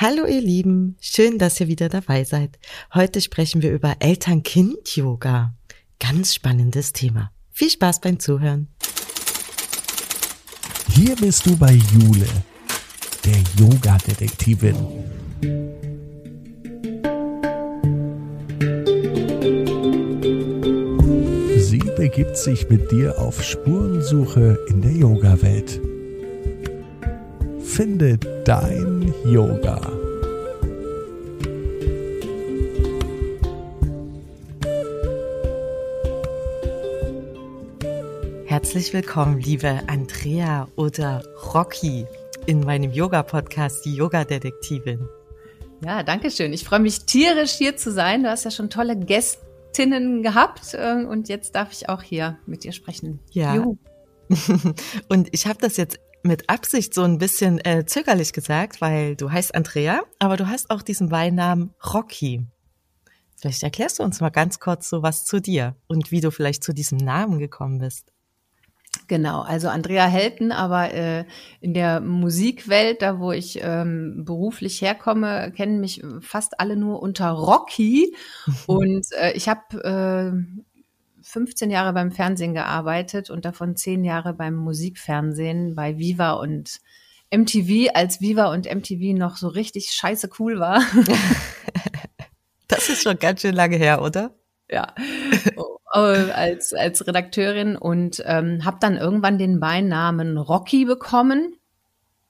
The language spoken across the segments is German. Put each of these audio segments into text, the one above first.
Hallo ihr Lieben, schön, dass ihr wieder dabei seid. Heute sprechen wir über Eltern-Kind-Yoga. Ganz spannendes Thema. Viel Spaß beim Zuhören. Hier bist du bei Jule, der Yoga-Detektivin. Sie begibt sich mit dir auf Spurensuche in der Yoga-Welt. Finde dein Yoga. Herzlich willkommen, liebe Andrea oder Rocky, in meinem Yoga-Podcast, die Yoga-Detektivin. Ja, danke schön. Ich freue mich tierisch hier zu sein. Du hast ja schon tolle Gästinnen gehabt äh, und jetzt darf ich auch hier mit dir sprechen. Ja. Juhu. und ich habe das jetzt mit Absicht so ein bisschen äh, zögerlich gesagt, weil du heißt Andrea, aber du hast auch diesen Beinamen Rocky. Vielleicht erklärst du uns mal ganz kurz so was zu dir und wie du vielleicht zu diesem Namen gekommen bist. Genau, also Andrea Helten, aber äh, in der Musikwelt, da wo ich ähm, beruflich herkomme, kennen mich fast alle nur unter Rocky. Und äh, ich habe äh, 15 Jahre beim Fernsehen gearbeitet und davon 10 Jahre beim Musikfernsehen bei Viva und MTV, als Viva und MTV noch so richtig scheiße cool war. Das ist schon ganz schön lange her, oder? Ja, oh, als, als Redakteurin und ähm, habe dann irgendwann den Beinamen Rocky bekommen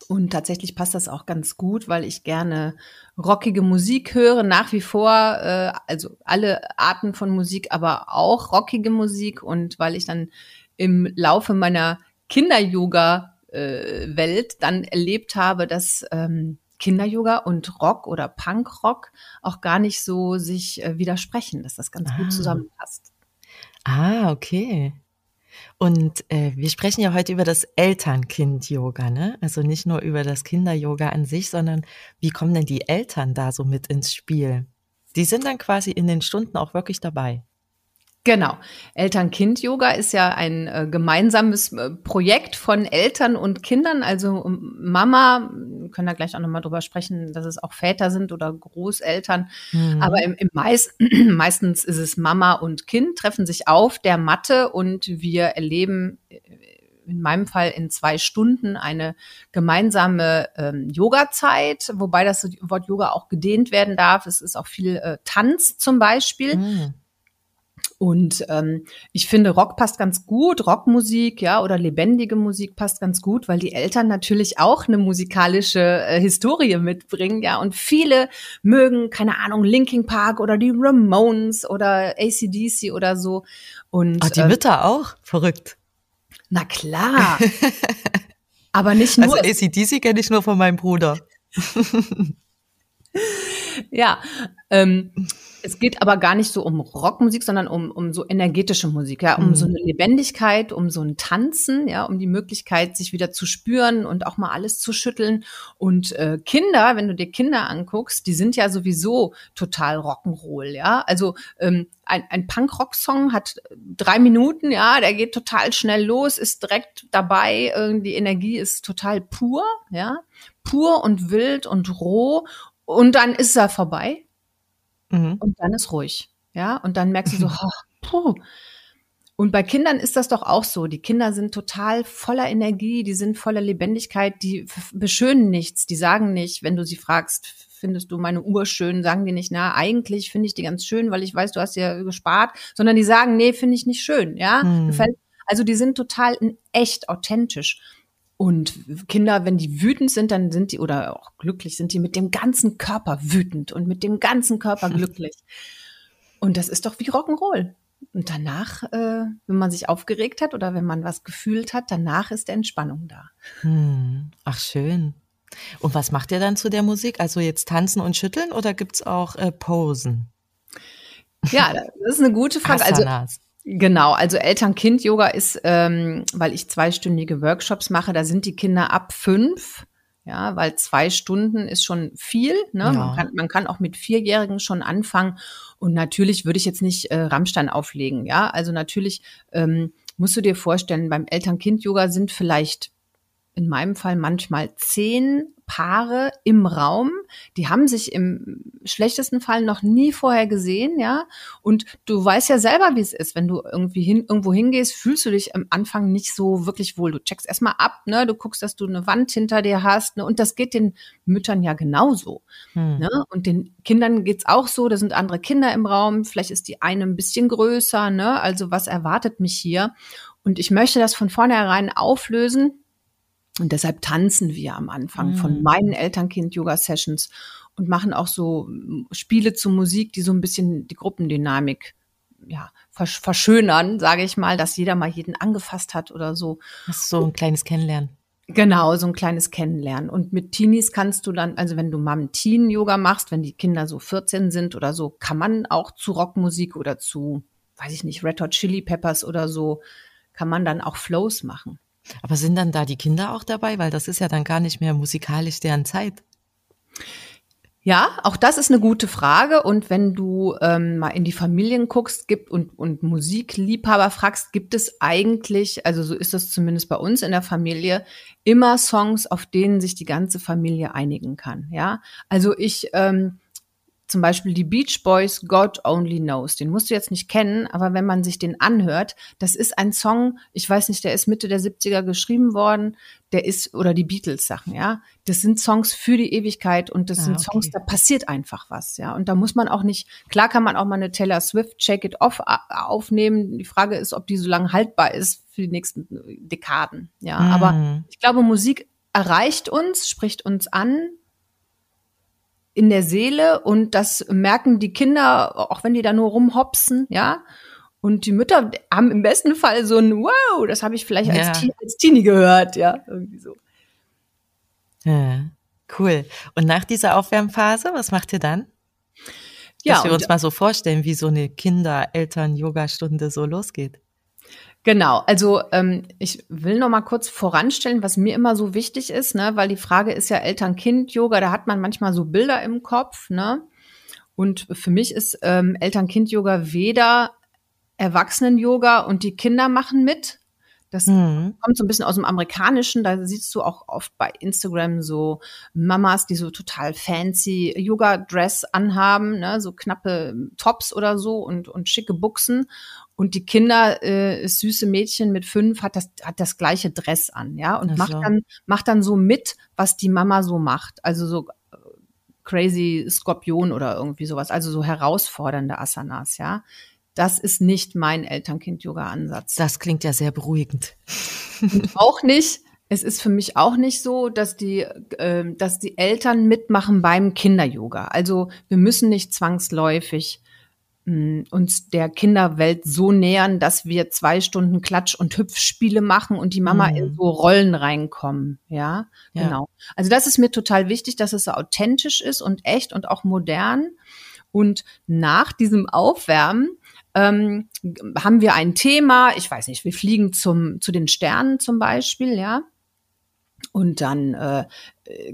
und tatsächlich passt das auch ganz gut, weil ich gerne rockige Musik höre, nach wie vor, äh, also alle Arten von Musik, aber auch rockige Musik. Und weil ich dann im Laufe meiner Kinder-Yoga-Welt dann erlebt habe, dass ähm, Kinder-Yoga und Rock oder Punk-Rock auch gar nicht so sich äh, widersprechen, dass das ganz ah. gut zusammenpasst. Ah, okay. Und äh, wir sprechen ja heute über das Eltern-Kind-Yoga, ne? Also nicht nur über das Kinder-Yoga an sich, sondern wie kommen denn die Eltern da so mit ins Spiel? Die sind dann quasi in den Stunden auch wirklich dabei. Genau. Eltern-Kind-Yoga ist ja ein äh, gemeinsames äh, Projekt von Eltern und Kindern. Also Mama, wir können da gleich auch nochmal drüber sprechen, dass es auch Väter sind oder Großeltern. Mhm. Aber im, im meist, meistens ist es Mama und Kind, treffen sich auf der Matte und wir erleben äh, in meinem Fall in zwei Stunden eine gemeinsame ähm, Yoga-Zeit, wobei das Wort Yoga auch gedehnt werden darf. Es ist auch viel äh, Tanz zum Beispiel. Mhm. Und ähm, ich finde, Rock passt ganz gut, Rockmusik, ja, oder lebendige Musik passt ganz gut, weil die Eltern natürlich auch eine musikalische äh, Historie mitbringen, ja. Und viele mögen, keine Ahnung, Linkin Park oder die Ramones oder ACDC oder so. Und Ach, die äh, Mütter auch? Verrückt. Na klar. Aber nicht nur. Also ACDC kenne ich nur von meinem Bruder. ja, ähm, es geht aber gar nicht so um Rockmusik, sondern um, um so energetische Musik, ja, um mhm. so eine Lebendigkeit, um so ein Tanzen, ja, um die Möglichkeit, sich wieder zu spüren und auch mal alles zu schütteln. Und äh, Kinder, wenn du dir Kinder anguckst, die sind ja sowieso total Rock'n'Roll, ja. Also ähm, ein, ein Punk-Rock-Song hat drei Minuten, ja, der geht total schnell los, ist direkt dabei, die Energie ist total pur, ja, pur und wild und roh. Und dann ist er vorbei Mhm. Und dann ist ruhig. Ja, und dann merkst du so, oh, puh. Und bei Kindern ist das doch auch so. Die Kinder sind total voller Energie, die sind voller Lebendigkeit, die beschönen nichts, die sagen nicht, wenn du sie fragst, findest du meine Uhr schön, sagen die nicht, na, eigentlich finde ich die ganz schön, weil ich weiß, du hast ja gespart, sondern die sagen, nee, finde ich nicht schön, ja. Mhm. Also die sind total in echt authentisch. Und Kinder, wenn die wütend sind, dann sind die, oder auch glücklich, sind die mit dem ganzen Körper wütend und mit dem ganzen Körper glücklich. Und das ist doch wie Rock'n'Roll. Und danach, äh, wenn man sich aufgeregt hat oder wenn man was gefühlt hat, danach ist Entspannung da. Hm. Ach, schön. Und was macht ihr dann zu der Musik? Also jetzt tanzen und schütteln oder gibt's auch äh, Posen? Ja, das ist eine gute Frage. Also Asanas. Genau, also Eltern-Kind-Yoga ist, ähm, weil ich zweistündige Workshops mache, da sind die Kinder ab fünf, ja, weil zwei Stunden ist schon viel. Ne? Ja. Man, kann, man kann auch mit Vierjährigen schon anfangen. Und natürlich würde ich jetzt nicht äh, Rammstein auflegen, ja. Also natürlich ähm, musst du dir vorstellen, beim Eltern-Kind-Yoga sind vielleicht in meinem Fall manchmal zehn Paare im Raum, die haben sich im schlechtesten Fall noch nie vorher gesehen, ja. Und du weißt ja selber, wie es ist, wenn du irgendwie hin, irgendwo hingehst, fühlst du dich am Anfang nicht so wirklich wohl. Du checkst erstmal ab, ne, du guckst, dass du eine Wand hinter dir hast, ne, und das geht den Müttern ja genauso. Hm. Ne? Und den Kindern geht's auch so, da sind andere Kinder im Raum, vielleicht ist die eine ein bisschen größer, ne? Also was erwartet mich hier? Und ich möchte das von vornherein auflösen und deshalb tanzen wir am Anfang mhm. von meinen Elternkind-Yoga-Sessions und machen auch so hm, Spiele zur Musik, die so ein bisschen die Gruppendynamik ja, verschönern, sage ich mal, dass jeder mal jeden angefasst hat oder so. Das ist so ein kleines Kennenlernen. Genau, so ein kleines Kennenlernen. Und mit Teenies kannst du dann, also wenn du Mom-Teen-Yoga machst, wenn die Kinder so 14 sind oder so, kann man auch zu Rockmusik oder zu, weiß ich nicht, Red Hot Chili Peppers oder so, kann man dann auch Flows machen. Aber sind dann da die Kinder auch dabei? Weil das ist ja dann gar nicht mehr musikalisch deren Zeit. Ja, auch das ist eine gute Frage. Und wenn du ähm, mal in die Familien guckst gibt und, und Musikliebhaber fragst, gibt es eigentlich, also so ist das zumindest bei uns in der Familie, immer Songs, auf denen sich die ganze Familie einigen kann. Ja, also ich ähm, zum Beispiel die Beach Boys God Only Knows. Den musst du jetzt nicht kennen, aber wenn man sich den anhört, das ist ein Song, ich weiß nicht, der ist Mitte der 70er geschrieben worden, der ist, oder die Beatles Sachen, ja. Das sind Songs für die Ewigkeit und das ah, sind okay. Songs, da passiert einfach was, ja. Und da muss man auch nicht, klar kann man auch mal eine Taylor Swift Shake It Off aufnehmen. Die Frage ist, ob die so lange haltbar ist für die nächsten Dekaden, ja. Mhm. Aber ich glaube, Musik erreicht uns, spricht uns an, in der Seele und das merken die Kinder, auch wenn die da nur rumhopsen, ja. Und die Mütter haben im besten Fall so ein Wow, das habe ich vielleicht als, ja. Teenie, als Teenie gehört, ja, irgendwie so. Ja, cool. Und nach dieser Aufwärmphase, was macht ihr dann? Ja, Dass wir uns mal so vorstellen, wie so eine Kinder-Eltern-Yoga-Stunde so losgeht. Genau, also ähm, ich will noch mal kurz voranstellen, was mir immer so wichtig ist, ne, weil die Frage ist ja Eltern-Kind-Yoga, da hat man manchmal so Bilder im Kopf, ne? Und für mich ist ähm, Eltern-Kind-Yoga weder Erwachsenen-Yoga und die Kinder machen mit. Das mhm. kommt so ein bisschen aus dem Amerikanischen. Da siehst du auch oft bei Instagram so Mamas, die so total fancy Yoga-Dress anhaben, ne, so knappe Tops oder so und, und schicke Buchsen. Und die Kinder, äh, das süße Mädchen mit fünf, hat das, hat das gleiche Dress an, ja, und macht dann, macht dann so mit, was die Mama so macht. Also so äh, crazy Skorpion oder irgendwie sowas, also so herausfordernde Asanas, ja. Das ist nicht mein Elternkind-Yoga-Ansatz. Das klingt ja sehr beruhigend. Und auch nicht, es ist für mich auch nicht so, dass die, äh, dass die Eltern mitmachen beim Kinder-Yoga. Also wir müssen nicht zwangsläufig uns der Kinderwelt so nähern, dass wir zwei Stunden Klatsch- und Hüpfspiele machen und die Mama mhm. in so Rollen reinkommen. Ja, ja, genau. Also das ist mir total wichtig, dass es so authentisch ist und echt und auch modern. Und nach diesem Aufwärmen ähm, haben wir ein Thema. Ich weiß nicht, wir fliegen zum zu den Sternen zum Beispiel, ja. Und dann äh, äh,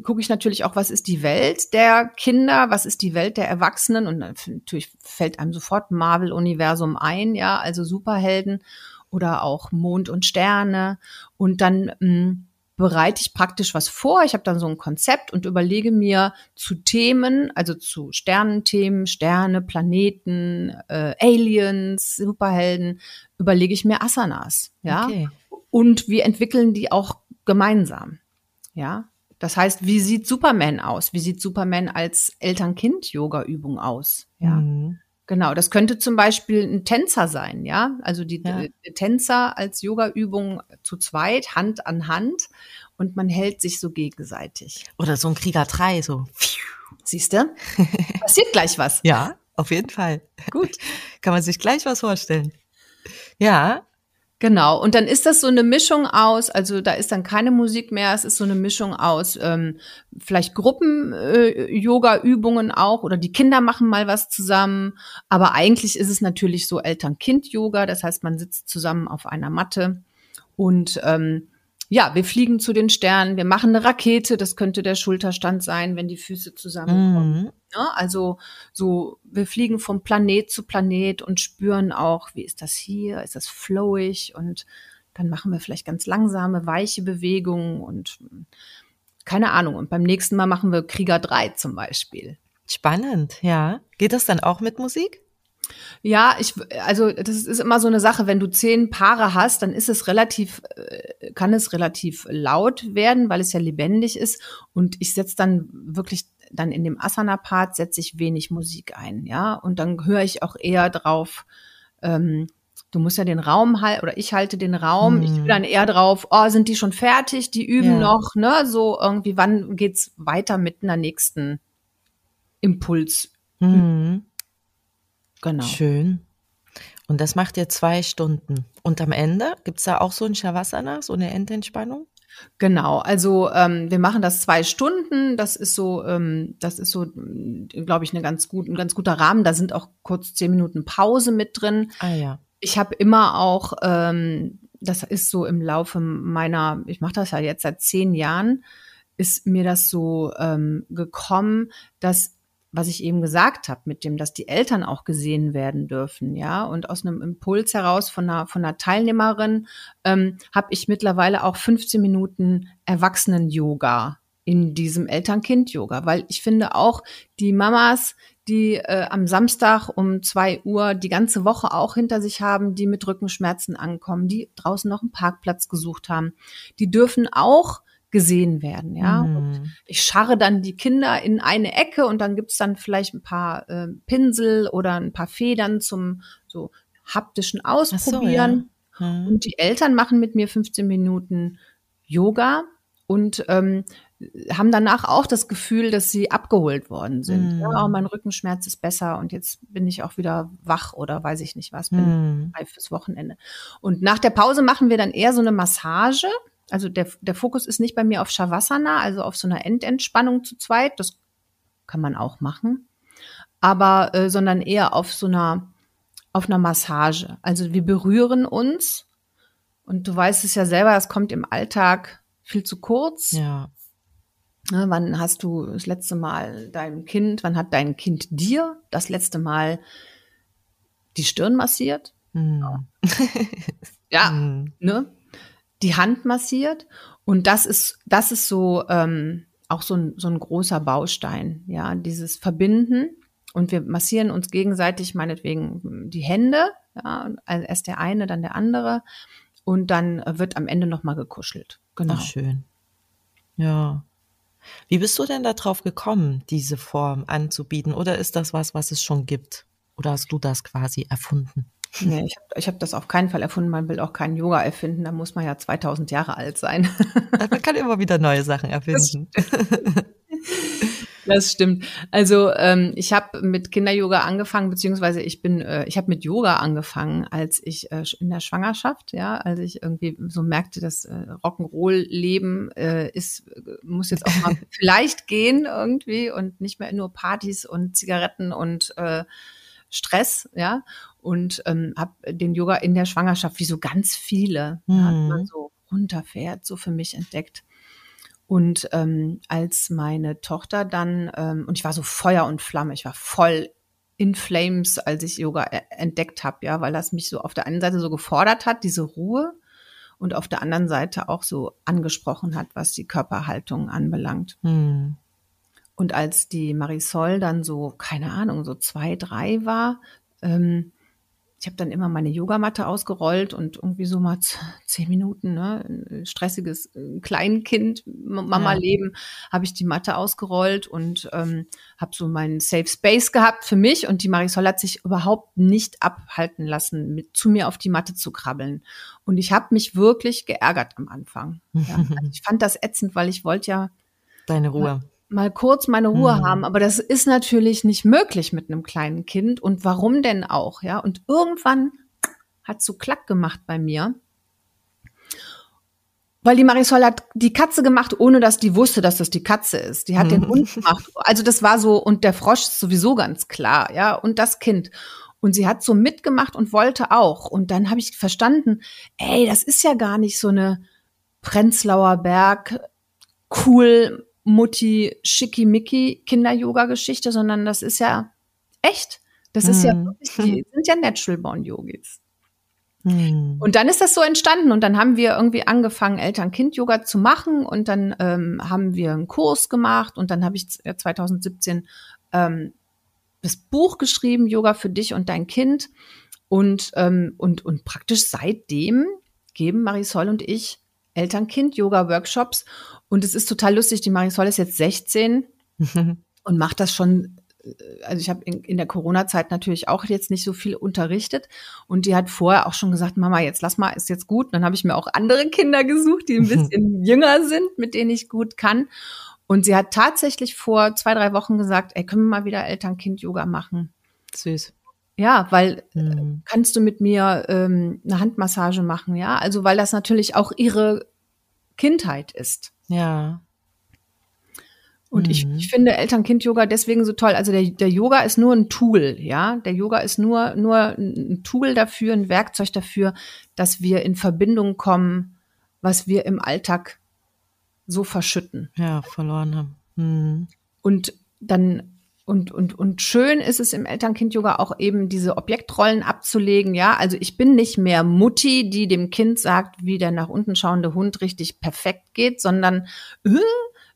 gucke ich natürlich auch, was ist die Welt der Kinder, was ist die Welt der Erwachsenen und natürlich fällt einem sofort Marvel-Universum ein, ja, also Superhelden oder auch Mond und Sterne und dann mh, hm, bereite ich praktisch was vor. Ich habe dann so ein Konzept und überlege mir zu Themen, also zu Sternenthemen, Sterne, Planeten, äh, Aliens, Superhelden, überlege ich mir Asanas, ja. Okay. Und wir entwickeln die auch gemeinsam. Ja, das heißt, wie sieht Superman aus? Wie sieht Superman als Eltern-Kind-Yoga-Übung aus? Ja. Mhm. Genau, das könnte zum Beispiel ein Tänzer sein, ja. Also die, ja. Tänzer als Yoga-Übung zu zweit, Hand an Hand und man hält sich so gegenseitig. Oder so ein Krieger 3, so. Siehst du? Passiert gleich was. Ja, auf jeden Fall. Gut. Kann man sich gleich was vorstellen. Ja, Genau, und dann ist das so eine Mischung aus, also da ist dann keine Musik mehr, es ist so eine Mischung aus ähm, vielleicht Gruppen-Yoga-Übungen äh, auch oder die Kinder machen mal was zusammen, aber eigentlich ist es natürlich so Eltern-Kind-Yoga, das heißt, man sitzt zusammen auf einer Matte und ähm, ja, wir fliegen zu den Sternen, wir machen eine Rakete, das könnte der Schulterstand sein, wenn die Füße zusammenkommen. Mhm. Ja, also so, wir fliegen vom Planet zu Planet und spüren auch, wie ist das hier, ist das flowig und dann machen wir vielleicht ganz langsame, weiche Bewegungen und keine Ahnung. Und beim nächsten Mal machen wir Krieger 3 zum Beispiel. Spannend, ja. Geht das dann auch mit Musik? Ja, ich, also das ist immer so eine Sache, wenn du zehn Paare hast, dann ist es relativ, äh, kann es relativ laut werden, weil es ja lebendig ist. Und ich setze dann wirklich dann in dem Asana-Part setze ich wenig Musik ein, ja. Und dann höre ich auch eher drauf, ähm, du musst ja den Raum halten, oder ich halte den Raum, mhm. ich will dann eher drauf, oh, sind die schon fertig, die üben ja. noch, ne? So irgendwie, wann geht's weiter mit einer nächsten Impuls? Mhm. Genau. Schön. Und das macht ihr zwei Stunden. Und am Ende gibt's da auch so ein Shavasana, so eine Endentspannung? Genau, also ähm, wir machen das zwei Stunden. Das ist so, ähm, das ist so, glaube ich, eine ganz gut, ein ganz guter Rahmen. Da sind auch kurz zehn Minuten Pause mit drin. Ah ja. Ich habe immer auch, ähm, das ist so im Laufe meiner, ich mache das ja jetzt seit zehn Jahren, ist mir das so ähm, gekommen, dass was ich eben gesagt habe, mit dem, dass die Eltern auch gesehen werden dürfen, ja, und aus einem Impuls heraus von einer, von einer Teilnehmerin ähm, habe ich mittlerweile auch 15 Minuten Erwachsenen-Yoga in diesem Eltern-Kind-Yoga, weil ich finde auch die Mamas, die äh, am Samstag um zwei Uhr die ganze Woche auch hinter sich haben, die mit Rückenschmerzen ankommen, die draußen noch einen Parkplatz gesucht haben, die dürfen auch gesehen werden, ja. Mhm. ich scharre dann die Kinder in eine Ecke und dann gibt's dann vielleicht ein paar äh, Pinsel oder ein paar Federn zum so haptischen Ausprobieren. So, ja. mhm. Und die Eltern machen mit mir 15 Minuten Yoga und ähm, haben danach auch das Gefühl, dass sie abgeholt worden sind. Mhm. Ja, oh, mein Rückenschmerz ist besser und jetzt bin ich auch wieder wach oder weiß ich nicht was, bin mhm. frei fürs Wochenende. Und nach der Pause machen wir dann eher so eine Massage also der, der Fokus ist nicht bei mir auf Shavasana, also auf so einer Endentspannung zu zweit. Das kann man auch machen. Aber, äh, sondern eher auf so einer, auf einer Massage. Also wir berühren uns. Und du weißt es ja selber, das kommt im Alltag viel zu kurz. Ja. Ne, wann hast du das letzte Mal deinem Kind, wann hat dein Kind dir das letzte Mal die Stirn massiert? Mm. ja, mm. ne? Die Hand massiert. Und das ist, das ist so ähm, auch so ein, so ein großer Baustein, ja, dieses Verbinden. Und wir massieren uns gegenseitig meinetwegen die Hände, ja, also erst der eine, dann der andere. Und dann wird am Ende nochmal gekuschelt. Genau. Ach, schön. Ja. Wie bist du denn darauf gekommen, diese Form anzubieten? Oder ist das was, was es schon gibt? Oder hast du das quasi erfunden? Nee, ich habe ich hab das auf keinen Fall erfunden. Man will auch keinen Yoga erfinden. Da muss man ja 2000 Jahre alt sein. Man kann immer wieder neue Sachen erfinden. Das stimmt. Also ähm, ich habe mit Kinder-Yoga angefangen, beziehungsweise ich bin, äh, ich habe mit Yoga angefangen, als ich äh, in der Schwangerschaft, ja, als ich irgendwie so merkte, dass äh, Rock'n'Roll-Leben äh, ist, muss jetzt auch mal vielleicht gehen irgendwie und nicht mehr nur Partys und Zigaretten und äh, Stress, ja und ähm, habe den Yoga in der Schwangerschaft, wie so ganz viele, mhm. ja, man so runterfährt, so für mich entdeckt. Und ähm, als meine Tochter dann, ähm, und ich war so Feuer und Flamme, ich war voll in Flames, als ich Yoga e-, entdeckt habe, ja, weil das mich so auf der einen Seite so gefordert hat, diese Ruhe, und auf der anderen Seite auch so angesprochen hat, was die Körperhaltung anbelangt. Mhm. Und als die Marisol dann so, keine Ahnung, so zwei, drei war, ähm, ich habe dann immer meine Yogamatte ausgerollt und irgendwie so mal zehn Minuten, ne, stressiges äh, Kleinkind, Mama-Leben, ja. habe ich die Matte ausgerollt und ähm, habe so meinen Safe Space gehabt für mich und die Marisol hat sich überhaupt nicht abhalten lassen, mit, zu mir auf die Matte zu krabbeln. Und ich habe mich wirklich geärgert am Anfang. Ja. Also ich fand das ätzend, weil ich wollte ja Deine Ruhe mal kurz meine Ruhe mhm. haben. Aber das ist natürlich nicht möglich mit einem kleinen Kind. Und warum denn auch? Ja, und irgendwann hat so Klack gemacht bei mir. Weil die Marisol hat die Katze gemacht, ohne dass die wusste, dass das die Katze ist. Die hat mhm. den Hund gemacht. Also das war so, und der Frosch ist sowieso ganz klar, ja, und das Kind. Und sie hat so mitgemacht und wollte auch. Und dann habe ich verstanden, ey, das ist ja gar nicht so eine Prenzlauer Berg, cool, Mutti Schickimicki Kinder-Yoga-Geschichte, sondern das ist ja echt. Das ist ja mhm. wirklich, die sind ja Natural Born Yogis. Hm. Und dann ist das so entstanden und dann haben wir irgendwie angefangen, Eltern-Kind-Yoga zu machen und dann ähm, haben wir einen Kurs gemacht und dann habe ich 2017 ähm, das Buch geschrieben, Yoga für dich und dein Kind. Und, ähm, und, und praktisch seitdem geben Marisol und ich Eltern-Kind-Yoga-Workshops. Und es ist total lustig, die Marisol ist jetzt 16 und macht das schon also ich habe in, in, der Corona-Zeit natürlich auch jetzt nicht so viel unterrichtet und die hat vorher auch schon gesagt, Mama, jetzt lass mal, ist jetzt gut. Und dann habe ich mir auch andere Kinder gesucht, die ein bisschen jünger sind, mit denen ich gut kann. Und sie hat tatsächlich vor zwei, drei Wochen gesagt, ey, können wir mal wieder Eltern-Kind-Yoga machen? Süß. Ja, weil mhm. kannst du mit mir ähm, eine Handmassage machen, ja? Also weil das natürlich auch ihre Kindheit ist. Ja. Und mhm. ich, ich finde Eltern-Kind-Yoga deswegen so toll. Also der, der Yoga ist nur ein Tool, ja. Der Yoga ist nur, nur ein Tool dafür, ein Werkzeug dafür, dass wir in Verbindung kommen, was wir im Alltag so verschütten. Ja, verloren haben. Mhm. Und dann und, und, und schön ist es im Eltern-Kind-Yoga auch eben diese Objektrollen abzulegen. Ja, also ich bin nicht mehr Mutti, die dem Kind sagt, wie der nach unten schauende Hund richtig perfekt geht, sondern äh,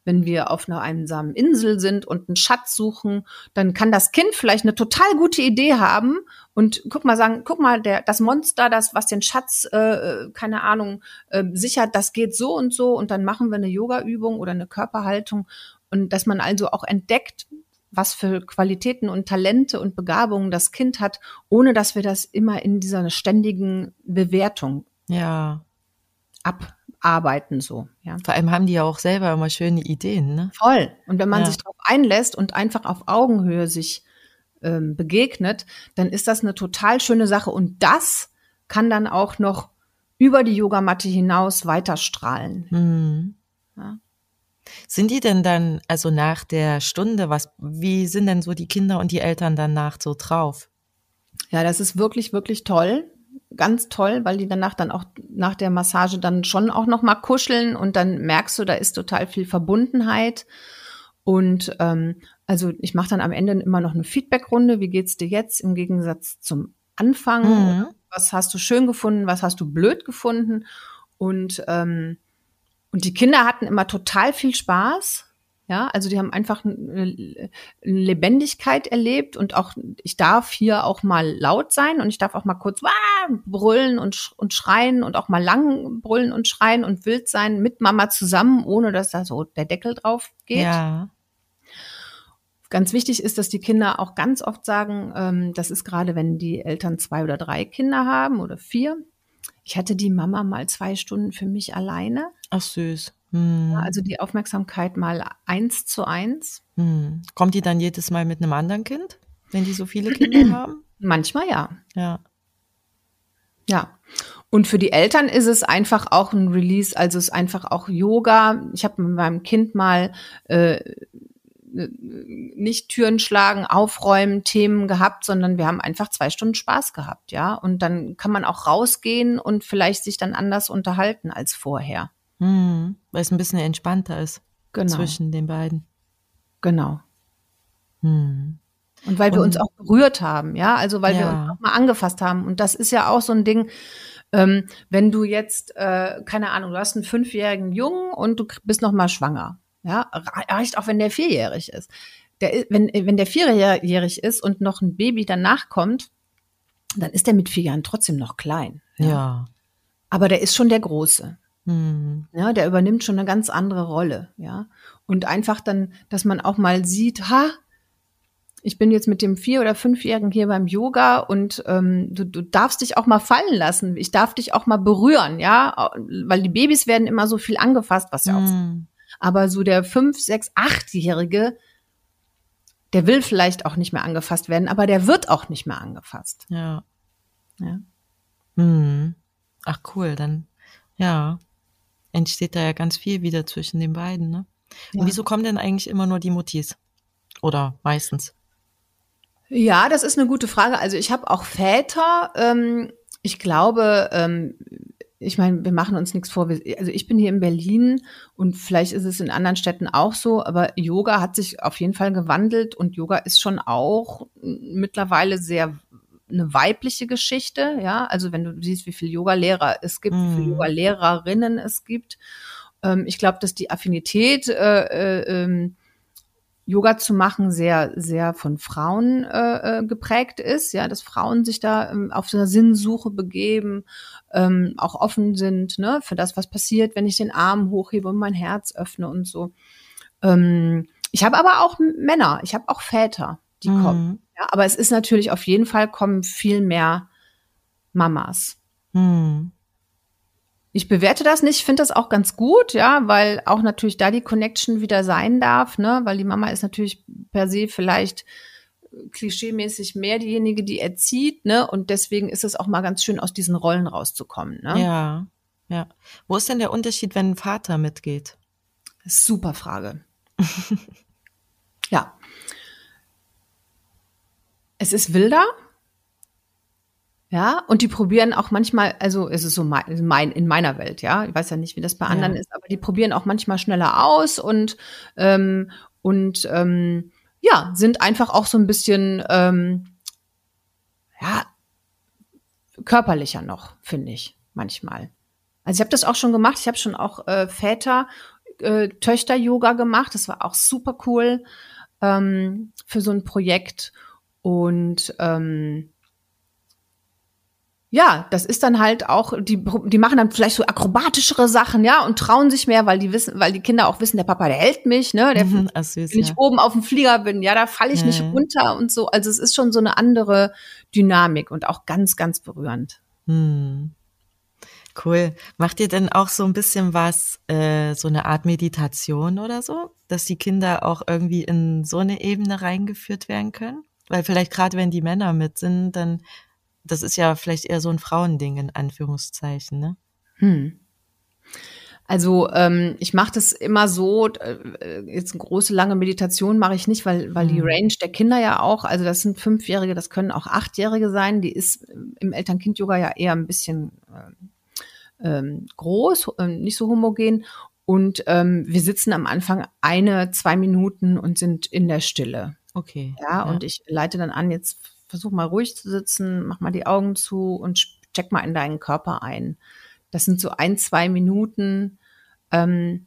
wenn wir auf einer einsamen Insel sind und einen Schatz suchen, dann kann das Kind vielleicht eine total gute Idee haben und guck mal sagen, guck mal, der, das Monster, das, was den Schatz, äh, keine Ahnung, äh, sichert, das geht so und so und dann machen wir eine Yoga-Übung oder eine Körperhaltung und dass man also auch entdeckt, was für Qualitäten und Talente und Begabungen das Kind hat, ohne dass wir das immer in dieser ständigen Bewertung ja. abarbeiten so. Ja. Vor allem haben die ja auch selber immer schöne Ideen, ne? Voll. Und wenn man ja. sich darauf einlässt und einfach auf Augenhöhe sich ähm, begegnet, dann ist das eine total schöne Sache. Und das kann dann auch noch über die Yogamatte hinaus weiterstrahlen. Mhm. Ja. Sind die denn dann, also nach der Stunde, was, wie sind denn so die Kinder und die Eltern danach so drauf? Ja, das ist wirklich, wirklich toll. Ganz toll, weil die danach dann auch nach der Massage dann schon auch noch mal kuscheln und dann merkst du, da ist total viel Verbundenheit. Und ähm, also ich mache dann am Ende immer noch eine Feedbackrunde. Wie geht's dir jetzt im Gegensatz zum Anfang? Mhm. Was hast du schön gefunden? Was hast du blöd gefunden? Und ähm, und die Kinder hatten immer total viel Spaß. Ja, also die haben einfach eine Lebendigkeit erlebt und auch ich darf hier auch mal laut sein und ich darf auch mal kurz wah, brüllen und, und schreien und auch mal lang brüllen und schreien und wild sein mit Mama zusammen, ohne dass da so der Deckel drauf geht. Ja. Ganz wichtig ist, dass die Kinder auch ganz oft sagen, ähm, das ist gerade, wenn die Eltern zwei oder drei Kinder haben oder vier, ich hatte die Mama mal zwei Stunden für mich alleine. Ach süß. Hm. Also die Aufmerksamkeit mal eins zu eins. Hm. Kommt die dann jedes Mal mit einem anderen Kind, wenn die so viele Kinder haben? Manchmal ja. Ja. Ja. Und für die Eltern ist es einfach auch ein Release, also es ist einfach auch Yoga. Ich habe mit meinem Kind mal äh, nicht Türen schlagen, aufräumen, Themen gehabt, sondern wir haben einfach zwei Stunden Spaß gehabt, ja. Und dann kann man auch rausgehen und vielleicht sich dann anders unterhalten als vorher. Mhm, weil es ein bisschen entspannter ist genau. zwischen den beiden. Genau. Mhm. Und weil wir uns auch berührt haben, ja, also weil ja. wir uns auch mal angefasst haben. Und das ist ja auch so ein Ding, ähm, wenn du jetzt, äh, keine Ahnung, du hast einen fünfjährigen Jungen und du bist noch mal schwanger. Ja, reicht auch, wenn der vierjährig ist. Der, wenn, wenn der vierjährig ist und noch ein Baby danach kommt, dann ist der mit vier Jahren trotzdem noch klein. Ja. ja. Aber der ist schon der Große. Hm. Ja, der übernimmt schon eine ganz andere Rolle. Ja. Und einfach dann, dass man auch mal sieht, ha, ich bin jetzt mit dem vier- oder fünfjährigen hier beim Yoga und ähm, du, du darfst dich auch mal fallen lassen. Ich darf dich auch mal berühren, ja, weil die Babys werden immer so viel angefasst, was ja auch mm. Aber so der fünf, sechs, achtjährige, der will vielleicht auch nicht mehr angefasst werden, aber der wird auch nicht mehr angefasst. Ja. Ja. Hm. Ach cool, dann ja entsteht da ja ganz viel wieder zwischen den beiden. Ne? Ja. Und wieso kommen denn eigentlich immer nur die Mutis? Oder meistens? Ja, das ist eine gute Frage. Also ich habe auch Väter. Ähm, ich glaube, ähm, ich meine, wir machen uns nichts vor. Also ich bin hier in Berlin und vielleicht ist es in anderen Städten auch so, aber Yoga hat sich auf jeden Fall gewandelt und Yoga ist schon auch mittlerweile sehr eine weibliche Geschichte, ja. Also wenn du siehst, wie viele Yoga-Lehrer es gibt, wie viele Mhm. Yoga-Lehrerinnen es gibt. Ähm, ich glaube, dass die Affinität, äh, äh, ähm, Yoga zu machen, sehr, sehr von Frauen äh, äh, geprägt ist, ja, dass Frauen sich da ähm, auf so einer Sinnsuche begeben, ähm, auch offen sind, ne, für das, was passiert, wenn ich den Arm hochhebe und mein Herz öffne und so. Ähm, ich habe aber auch Männer, ich habe auch Väter, die kommen. Mhm. Ja, aber es ist natürlich auf jeden Fall kommen viel mehr Mamas. Mhm. Ich bewerte das nicht, finde das auch ganz gut, ja, weil auch natürlich da die Connection wieder sein darf, ne, weil die Mama ist natürlich per se vielleicht äh, klischeemäßig mehr diejenige, die erzieht, ne, und deswegen ist es auch mal ganz schön, aus diesen Rollen rauszukommen, ne. Ja, ja. Wo ist denn der Unterschied, wenn ein Vater mitgeht? Super Frage. ja. Es ist wilder. Ja, und die probieren auch manchmal, also es ist so mein, mein in meiner Welt, ja. Ich weiß ja nicht, wie das bei Ja. anderen ist, aber die probieren auch manchmal schneller aus und ähm, und ähm, ja, sind einfach auch so ein bisschen ähm, ja körperlicher noch, finde ich manchmal. Also ich habe das auch schon gemacht. Ich habe schon auch äh, Väter, äh, Töchter-Yoga gemacht. Das war auch super cool ähm, für so ein Projekt. Und ähm, ja, das ist dann halt auch, die, die machen dann vielleicht so akrobatischere Sachen, ja, und trauen sich mehr, weil die wissen, weil die Kinder auch wissen, der Papa, der hält mich, ne, der, Mhm, ach, süß, wenn ich ja. oben auf dem Flieger bin, ja, da falle ich nicht Ja. runter und so. Also es ist schon so eine andere Dynamik und auch ganz, ganz berührend. Hm. Cool. Macht ihr denn auch so ein bisschen was, äh, so eine Art Meditation oder so, dass die Kinder auch irgendwie in so eine Ebene reingeführt werden können? Weil vielleicht gerade wenn die Männer mit sind, dann, das ist ja vielleicht eher so ein Frauending in Anführungszeichen, ne? Hm. Also ähm, ich mache das immer so, äh, jetzt eine große, lange Meditation mache ich nicht, weil, weil die Mhm. Range der Kinder ja auch, also das sind Fünfjährige, das können auch Achtjährige sein, die ist im Eltern-Kind-Yoga ja eher ein bisschen ähm, ähm, groß, ähm, nicht so homogen. Und ähm, wir sitzen am Anfang eine, zwei Minuten und sind in der Stille. Okay. Ja, und ich leite dann an, jetzt versuch mal ruhig zu sitzen, mach mal die Augen zu und check mal in deinen Körper ein. Das sind so ein, zwei Minuten, ähm,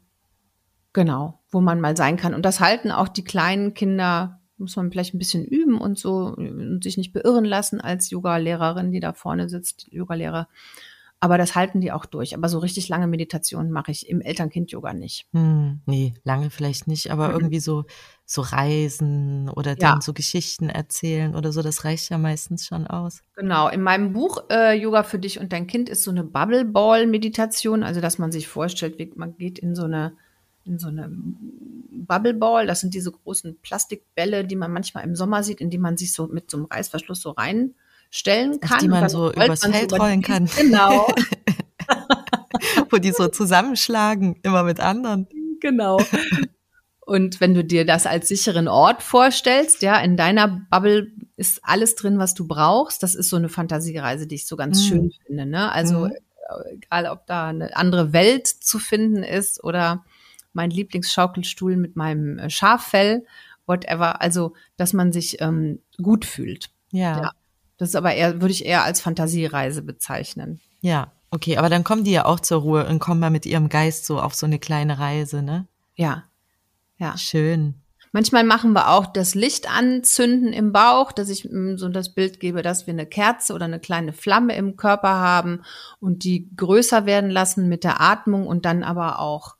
genau, wo man mal sein kann. Und das halten auch die kleinen Kinder, muss man vielleicht ein bisschen üben und so und sich nicht beirren lassen als Yoga-Lehrerin, die da vorne sitzt, Yoga-Lehrer. Aber das halten die auch durch. Aber so richtig lange Meditationen mache ich im Eltern-Kind-Yoga nicht. Hm, nee, lange vielleicht nicht, aber Mhm. irgendwie so, so Reisen oder Ja. dann so Geschichten erzählen oder so, das reicht ja meistens schon aus. Genau, in meinem Buch äh, Yoga für dich und dein Kind ist so eine Bubble Ball Meditation, also dass man sich vorstellt, wie man geht in so eine in so eine Bubble Ball, das sind diese großen Plastikbälle, die man manchmal im Sommer sieht, in die man sich so mit so einem Reißverschluss so reinstellen Auf kann. die und man so übers man Feld die rollen kann. Genau, Wo die so zusammenschlagen, immer mit anderen. genau. Und wenn du dir das als sicheren Ort vorstellst, ja, in deiner Bubble ist alles drin, was du brauchst. Das ist so eine Fantasiereise, die ich so ganz Mhm. schön finde. Ne? Also Mhm. egal, ob da eine andere Welt zu finden ist oder mein Lieblingsschaukelstuhl mit meinem äh, Schaffell, whatever. Also, dass man sich ähm, gut fühlt. Ja. Ja. Das ist aber eher, würde ich eher als Fantasiereise bezeichnen. Ja, okay, aber dann kommen die ja auch zur Ruhe und kommen mal mit ihrem Geist so auf so eine kleine Reise, ne? Ja. Ja. Schön. Manchmal machen wir auch das Licht anzünden im Bauch, dass ich mm, so das Bild gebe, dass wir eine Kerze oder eine kleine Flamme im Körper haben und die größer werden lassen mit der Atmung und dann aber auch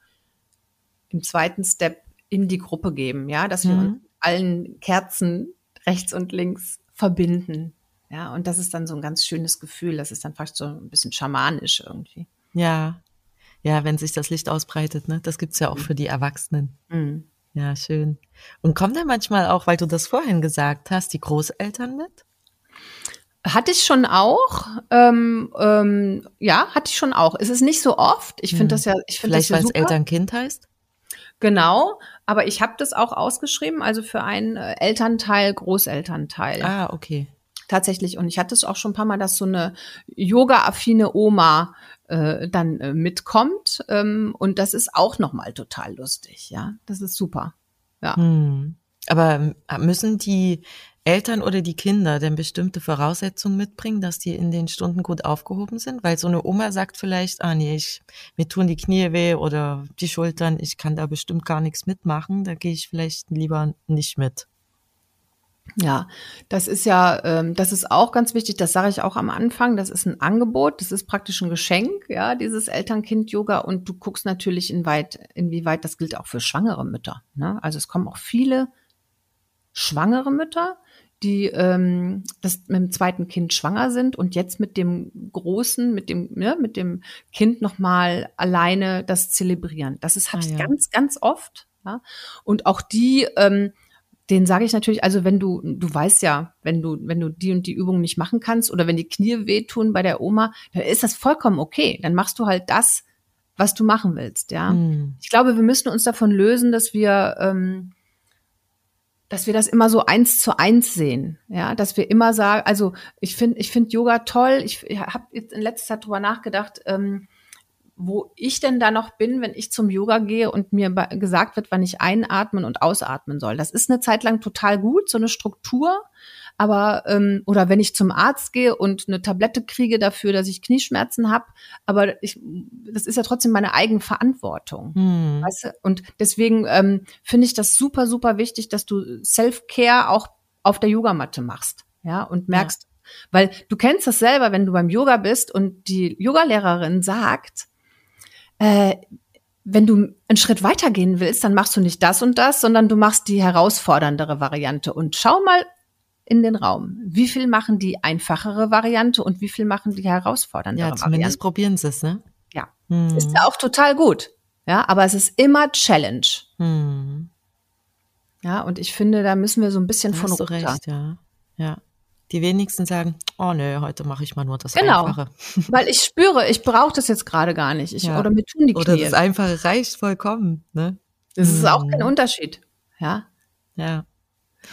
im zweiten Step in die Gruppe geben, ja, dass wir Mhm. uns allen Kerzen rechts und links verbinden. Ja, und das ist dann so ein ganz schönes Gefühl. Das ist dann fast so ein bisschen schamanisch irgendwie. Ja. Ja, wenn sich das Licht ausbreitet, ne? Das gibt's ja auch für die Erwachsenen. Mhm. Ja, schön. Und kommen da manchmal auch, weil du das vorhin gesagt hast, die Großeltern mit? Hatte ich schon auch. Ähm, ähm, ja, hatte ich schon auch. Es ist nicht so oft. Ich finde Hm. das ja, ich finde das Vielleicht, ja weil es. Eltern-Kind heißt? Genau, aber ich habe das auch ausgeschrieben, also für einen äh, Elternteil, Großelternteil. Ah, okay. Tatsächlich. Und ich hatte es auch schon ein paar Mal, dass so eine yoga-affine Oma äh, dann äh, mitkommt. Ähm, und das ist auch nochmal total lustig, ja. Das ist super. Ja. Hm. Aber ähm, müssen die Eltern oder die Kinder denn bestimmte Voraussetzungen mitbringen, dass die in den Stunden gut aufgehoben sind? Weil so eine Oma sagt vielleicht, ah nee, ich, mir tun die Knie weh oder die Schultern, ich kann da bestimmt gar nichts mitmachen, da gehe ich vielleicht lieber nicht mit. Ja, das ist ja, ähm, das ist auch ganz wichtig, das sage ich auch am Anfang, das ist ein Angebot, das ist praktisch ein Geschenk, ja, dieses Eltern-Kind-Yoga und du guckst natürlich, inweit, inwieweit das gilt auch für schwangere Mütter. Ne? Also es kommen auch viele schwangere Mütter, die ähm, das mit dem zweiten Kind schwanger sind und jetzt mit dem großen, mit dem, ne, mit dem Kind nochmal alleine das zelebrieren. Das ist habe ah, ich ja. ganz, ganz oft. Ja? Und auch die, ähm, den sage ich natürlich, also wenn du, du weißt ja, wenn du, wenn du die und die Übung nicht machen kannst oder wenn die Knie wehtun bei der Oma, dann ist das vollkommen okay. Dann machst du halt das, was du machen willst, ja. Mhm. Ich glaube, wir müssen uns davon lösen, dass wir ähm, dass wir das immer so eins zu eins sehen, ja, dass wir immer sagen, also ich finde, ich finde Yoga toll. Ich, ich habe jetzt in letzter Zeit drüber nachgedacht, ähm, wo ich denn da noch bin, wenn ich zum Yoga gehe und mir gesagt wird, wann ich einatmen und ausatmen soll. Das ist eine Zeit lang total gut, so eine Struktur aber ähm, oder wenn ich zum Arzt gehe und eine Tablette kriege dafür, dass ich Knieschmerzen habe, aber ich, das ist ja trotzdem meine Eigenverantwortung. Hm. Weißt du? Und deswegen ähm, finde ich das super, super wichtig, dass du Self-Care auch auf der Yogamatte machst. Ja, und merkst, ja. weil du kennst das selber, wenn du beim Yoga bist und die Yogalehrerin sagt, äh, wenn du einen Schritt weitergehen willst, dann machst du nicht das und das, sondern du machst die herausforderndere Variante. Und schau mal, in den Raum. Wie viel machen die einfachere Variante und wie viel machen die herausfordernde Variante? Ja, zumindest Variante? probieren sie es, ne? Ja. Hm. Ist ja auch total gut. Ja, aber es ist immer Challenge. Hm. Ja, und ich finde, da müssen wir so ein bisschen da von hast runter. Du recht, ja. Ja. Die wenigsten sagen, oh nö, heute mache ich mal nur das genau, Einfache. Weil ich spüre, ich brauche das jetzt gerade gar nicht. Ich, ja. Oder mir tun die Knie. Oder das Einfache reicht vollkommen. Ne? Das ist auch kein hm. Unterschied. Ja. Ja.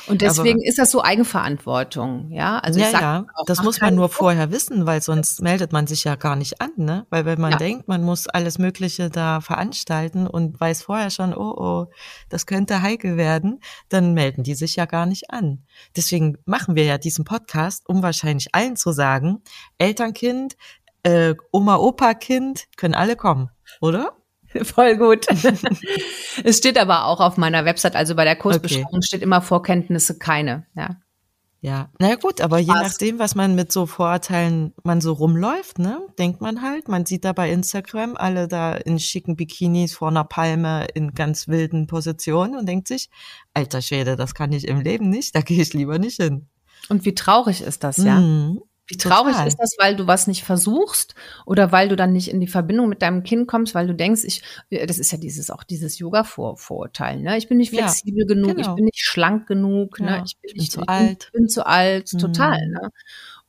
Und deswegen Aber, ist das so Eigenverantwortung, ja? Also ja, ja. Auch, das muss man nur vorher wissen, weil sonst meldet man sich ja gar nicht an, ne? Weil wenn man ja. denkt, man muss alles Mögliche da veranstalten und weiß vorher schon, oh, oh, das könnte heikel werden, dann melden die sich ja gar nicht an. Deswegen machen wir ja diesen Podcast, um wahrscheinlich allen zu sagen, Elternkind, äh, Oma, Opa, Kind, können alle kommen, oder? Voll gut. es steht aber auch auf meiner Website, also bei der Kursbeschreibung okay. steht immer Vorkenntnisse keine, ja. Ja, na gut, aber je was? nachdem, was man mit so Vorurteilen man so rumläuft, ne, denkt man halt, man sieht da bei Instagram alle da in schicken Bikinis vor einer Palme in ganz wilden Positionen und denkt sich, alter Schwede, das kann ich im Leben nicht, da gehe ich lieber nicht hin. Und wie traurig ist das, ja? Mhm. Wie traurig Total. ist das, weil du was nicht versuchst oder weil du dann nicht in die Verbindung mit deinem Kind kommst, weil du denkst, ich, äh, das ist ja dieses auch dieses Yoga-Vorurteil, ne? Ich bin nicht flexibel ja, genug, genau. ich bin nicht schlank genug, ne? ja, ne? Ich bin, ich bin nicht, zu alt, ich bin zu alt, mhm. total, ne?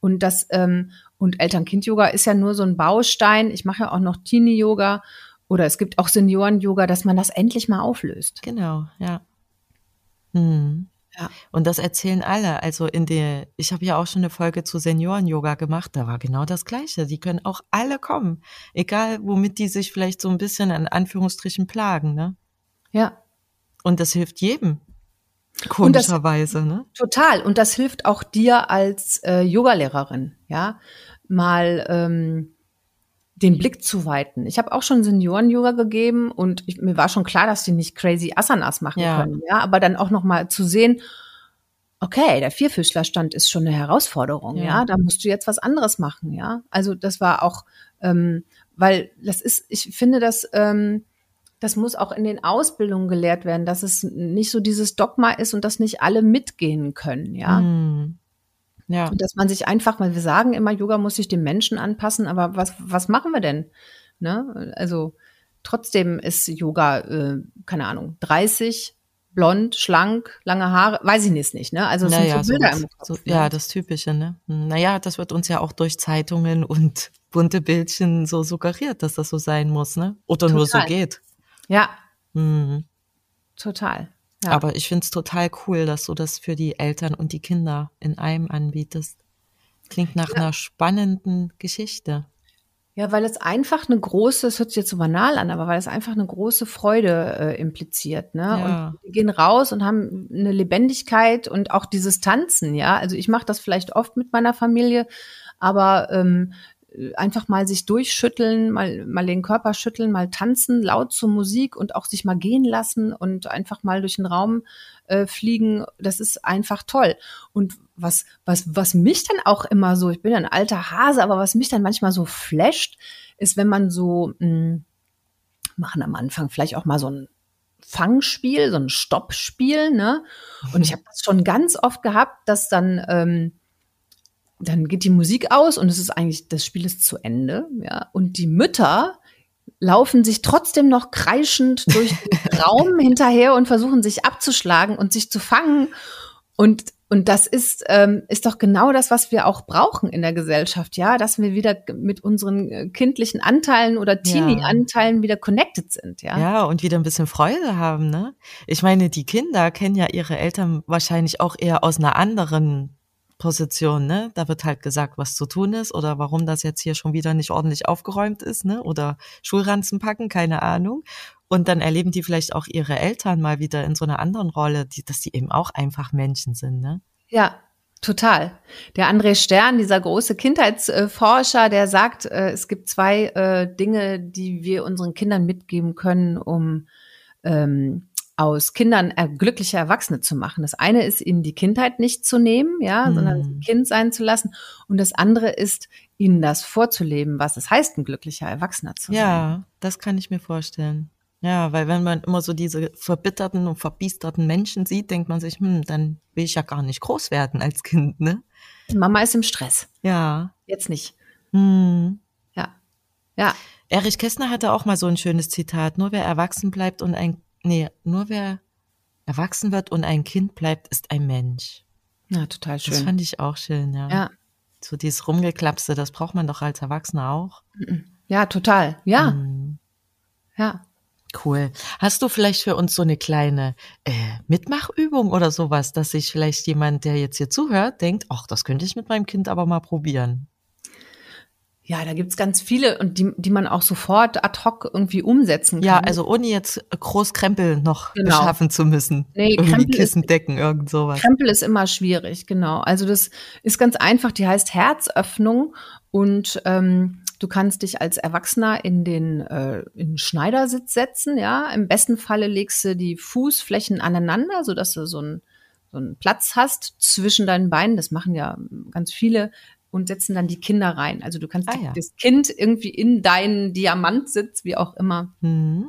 Und das ähm, und Eltern-Kind-Yoga ist ja nur so ein Baustein. Ich mache ja auch noch Teenie-Yoga oder es gibt auch Senioren-Yoga, dass man das endlich mal auflöst. Genau, ja. Hm. Ja. Und das erzählen alle. Also in der, ich habe ja auch schon eine Folge zu Senioren-Yoga gemacht, da war genau das Gleiche. Die können auch alle kommen. Egal, womit die sich vielleicht so ein bisschen in Anführungsstrichen plagen, ne? Ja. Und das hilft jedem. Komischerweise, ne? Total. Und das hilft auch dir als äh, Yogalehrerin, ja. Mal ähm, den Blick zu weiten. Ich habe auch schon Senioren-Yoga gegeben und ich, mir war schon klar, dass die nicht crazy Asanas machen ja. können. Ja, aber dann auch noch mal zu sehen, okay, der Vierfüßlerstand ist schon eine Herausforderung. Ja. ja, da musst du jetzt was anderes machen. Ja, also das war auch, ähm, weil das ist, ich finde, dass ähm, das muss auch in den Ausbildungen gelehrt werden, dass es nicht so dieses Dogma ist und dass nicht alle mitgehen können. Ja. Mhm. Ja. Und dass man sich einfach, weil wir sagen immer, Yoga muss sich dem Menschen anpassen, aber was, was machen wir denn? Ne? Also trotzdem ist Yoga, äh, keine Ahnung, 30, blond, schlank, lange Haare, weiß ich nicht, ne? Also es naja, sind so Bilder so, im Kopf. So? Ja, das Typische, ne? Hm, naja, das wird uns ja auch durch Zeitungen und bunte Bildchen so suggeriert, dass das so sein muss, ne? Oder Total. nur so geht. Ja. Mhm. Total. Ja. Aber ich finde es total cool, dass du das für die Eltern und die Kinder in einem anbietest. Klingt nach ja. einer spannenden Geschichte. Ja, weil es einfach eine große, es hört sich jetzt so banal an, aber weil es einfach eine große Freude äh, impliziert, ne? Ja. Und die gehen raus und haben eine Lebendigkeit und auch dieses Tanzen, ja. Also ich mache das vielleicht oft mit meiner Familie, aber ähm, einfach mal sich durchschütteln, mal, mal den Körper schütteln, mal tanzen, laut zur Musik und auch sich mal gehen lassen und einfach mal durch den Raum äh, fliegen. Das ist einfach toll. Und was, was, was mich dann auch immer so, ich bin ja ein alter Hase, aber was mich dann manchmal so flasht, ist, wenn man so, mh, machen am Anfang vielleicht auch mal so ein Fangspiel, so ein Stoppspiel, ne? Und ich habe das schon ganz oft gehabt, dass dann ähm, dann geht die Musik aus und es ist eigentlich, das Spiel ist zu Ende, ja. Und die Mütter laufen sich trotzdem noch kreischend durch den Raum hinterher und versuchen sich abzuschlagen und sich zu fangen. Und, und das ist, ähm, ist doch genau das, was wir auch brauchen in der Gesellschaft, ja, dass wir wieder mit unseren äh, kindlichen Anteilen oder Teenie-Anteilen wieder connected sind, ja. Ja, und wieder ein bisschen Freude haben, ne? Ich meine, die Kinder kennen ja ihre Eltern wahrscheinlich auch eher aus einer anderen Position, ne? Da wird halt gesagt, was zu tun ist oder warum das jetzt hier schon wieder nicht ordentlich aufgeräumt ist, ne? Oder Schulranzen packen, keine Ahnung. Und dann erleben die vielleicht auch ihre Eltern mal wieder in so einer anderen Rolle, die, dass die eben auch einfach Menschen sind, ne? Ja, total. Der André Stern, dieser große Kindheitsforscher, der sagt, äh, es gibt zwei äh, Dinge, die wir unseren Kindern mitgeben können, um ähm, aus Kindern äh, glückliche Erwachsene zu machen. Das eine ist, ihnen die Kindheit nicht zu nehmen, ja, Mhm. sondern Kind sein zu lassen. Und das andere ist, ihnen das vorzuleben, was es heißt, ein glücklicher Erwachsener zu sein. Ja, das kann ich mir vorstellen. Ja, weil wenn man immer so diese verbitterten und verbiesterten Menschen sieht, denkt man sich, hm, dann will ich ja gar nicht groß werden als Kind, ne? Mama ist im Stress. Ja. Jetzt nicht. Hm. Ja. Ja. Erich Kästner hatte auch mal so ein schönes Zitat. Nur wer erwachsen bleibt und ein, nee, nur wer erwachsen wird und ein Kind bleibt, ist ein Mensch. Ja, total Das schön. fand ich auch schön, ja. Ja. So dieses Rumgeklapste, das braucht man doch als Erwachsener auch. Ja, total. Ja. Hm. Ja. Cool. Hast du vielleicht für uns so eine kleine äh, Mitmachübung oder sowas, dass sich vielleicht jemand, der jetzt hier zuhört, denkt, ach, das könnte ich mit meinem Kind aber mal probieren. Ja, da gibt's ganz viele und die, die man auch sofort ad hoc irgendwie umsetzen kann. Ja, also ohne jetzt groß Krempel noch Genau. beschaffen zu müssen. Nee, Irgendwie Krempel ist- Kissen, Decken, irgend sowas. Krempel ist immer schwierig, genau. Also das ist ganz einfach, die heißt Herzöffnung und ähm, du kannst dich als Erwachsener in den, äh, in den Schneidersitz setzen, ja. Im besten Falle legst du die Fußflächen aneinander, sodass du so einen, so einen Platz hast zwischen deinen Beinen. Das machen ja ganz viele und setzen dann die Kinder rein. Also du kannst Ah, die, ja. das Kind irgendwie in deinen Diamantsitz, wie auch immer, Mhm.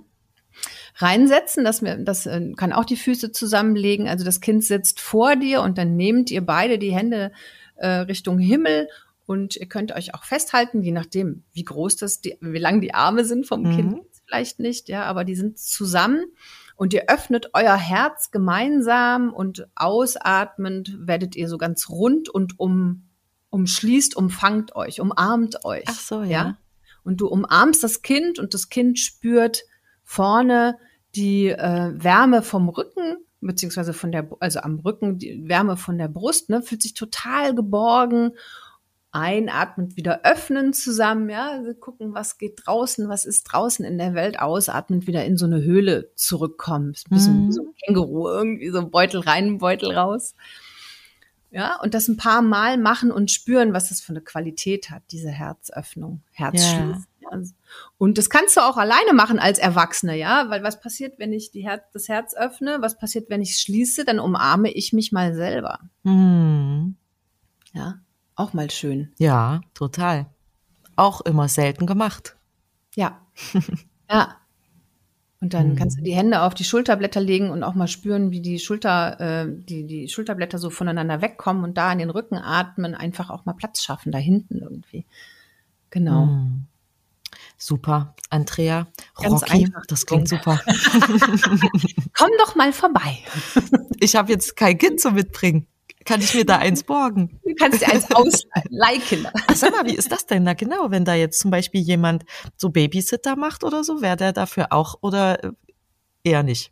reinsetzen. Das, das äh, kann auch die Füße zusammenlegen. Also das Kind sitzt vor dir und dann nehmt ihr beide die Hände äh, Richtung Himmel und ihr könnt euch auch festhalten, je nachdem, wie groß das, die, wie lang die Arme sind vom Mhm. Kind, vielleicht nicht, ja, aber die sind zusammen und ihr öffnet euer Herz gemeinsam und ausatmend werdet ihr so ganz rund und um, umschließt, umfangt euch, umarmt euch. Ach so, ja. Und du umarmst das Kind und das Kind spürt vorne die äh, Wärme vom Rücken, beziehungsweise von der, also am Rücken, die Wärme von der Brust, ne, fühlt sich total geborgen. Einatmend wieder öffnen zusammen, ja, also gucken, was geht draußen, was ist draußen in der Welt, ausatmend wieder in so eine Höhle zurückkommen. Ist ein bisschen Mhm. wie so ein Känguru, irgendwie so Beutel rein, Beutel raus. Ja, und das ein paar Mal machen und spüren, was das für eine Qualität hat, diese Herzöffnung, Herzschließen. Ja. Und das kannst du auch alleine machen als Erwachsene, ja, weil was passiert, wenn ich die Herz, das Herz öffne? Was passiert, wenn ich schließe? Dann umarme ich mich mal selber. Mhm. Ja, auch mal schön. Ja, total. Auch immer selten gemacht. Ja, ja. Und dann kannst du die Hände auf die Schulterblätter legen und auch mal spüren, wie die Schulter, äh, die, die Schulterblätter so voneinander wegkommen und da in den Rücken atmen, einfach auch mal Platz schaffen, da hinten irgendwie. Genau. Mhm. Super. Andrea, Ganz Rocky, einfach. das klingt super. Komm doch mal vorbei. Ich habe jetzt kein Kind zum Mitbringen. Kann ich mir da eins borgen? Du kannst dir eins ausleihen. Ach, sag mal, wie ist das denn da genau, wenn da jetzt zum Beispiel jemand so Babysitter macht oder so? Wäre der dafür auch oder äh, eher nicht?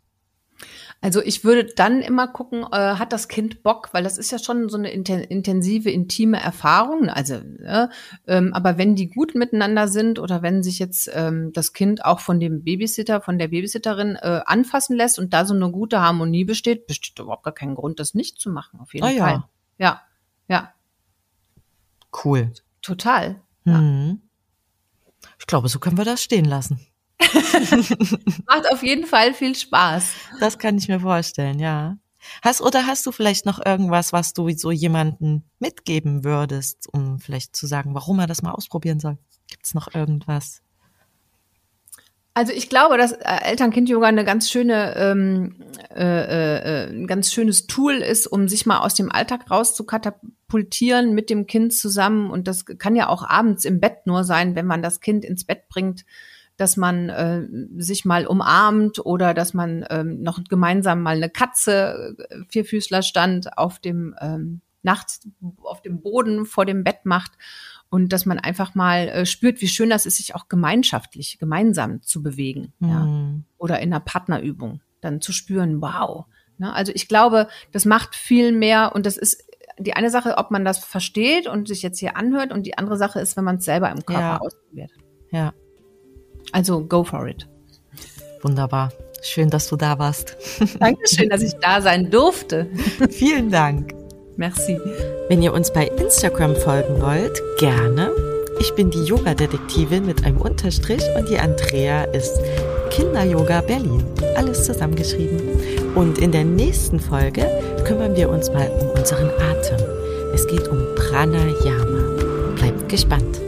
Also ich würde dann immer gucken, äh, hat das Kind Bock, weil das ist ja schon so eine intensive, intime Erfahrung. Also, äh, ähm, aber wenn die gut miteinander sind oder wenn sich jetzt ähm, das Kind auch von dem Babysitter, von der Babysitterin äh, anfassen lässt und da so eine gute Harmonie besteht, besteht überhaupt gar keinen Grund, das nicht zu machen. Auf jeden Ah, ja. Fall. Ja, ja, Cool. total. Mhm. Ich glaube, so können wir das stehen lassen. Macht auf jeden Fall viel Spaß. Das kann ich mir vorstellen, ja. Hast oder hast du vielleicht noch irgendwas, was du so jemanden mitgeben würdest, um vielleicht zu sagen, warum er das mal ausprobieren soll? Gibt es noch irgendwas? Also ich glaube, dass äh, Eltern-Kind-Yoga eine ganz schöne, ähm, äh, äh, ein ganz schönes Tool ist, um sich mal aus dem Alltag rauszukatapultieren mit dem Kind zusammen. Und das kann ja auch abends im Bett nur sein, wenn man das Kind ins Bett bringt, dass man äh, sich mal umarmt oder dass man ähm, noch gemeinsam mal eine Katze, äh, Vierfüßlerstand auf dem ähm, nachts auf dem Boden vor dem Bett macht und dass man einfach mal äh, spürt, wie schön das ist, sich auch gemeinschaftlich, gemeinsam zu bewegen. Ja. Hm. Oder in einer Partnerübung dann zu spüren, wow. Ne? Also ich glaube, das macht viel mehr und das ist die eine Sache, ob man das versteht und sich jetzt hier anhört und die andere Sache ist, wenn man es selber im Körper Ja. ausprobiert. Ja, Also go for it. wunderbar. Schön, dass du da warst. Dankeschön, dass ich da sein durfte. Vielen Dank. Merci. Wenn ihr uns bei Instagram folgen wollt, gerne. Ich bin die Yoga-Detektivin mit einem Unterstrich und die Andrea ist Kinder-Yoga Berlin. Alles zusammengeschrieben. Und in der nächsten Folge kümmern wir uns mal um unseren Atem. Es geht um Pranayama. Bleibt gespannt.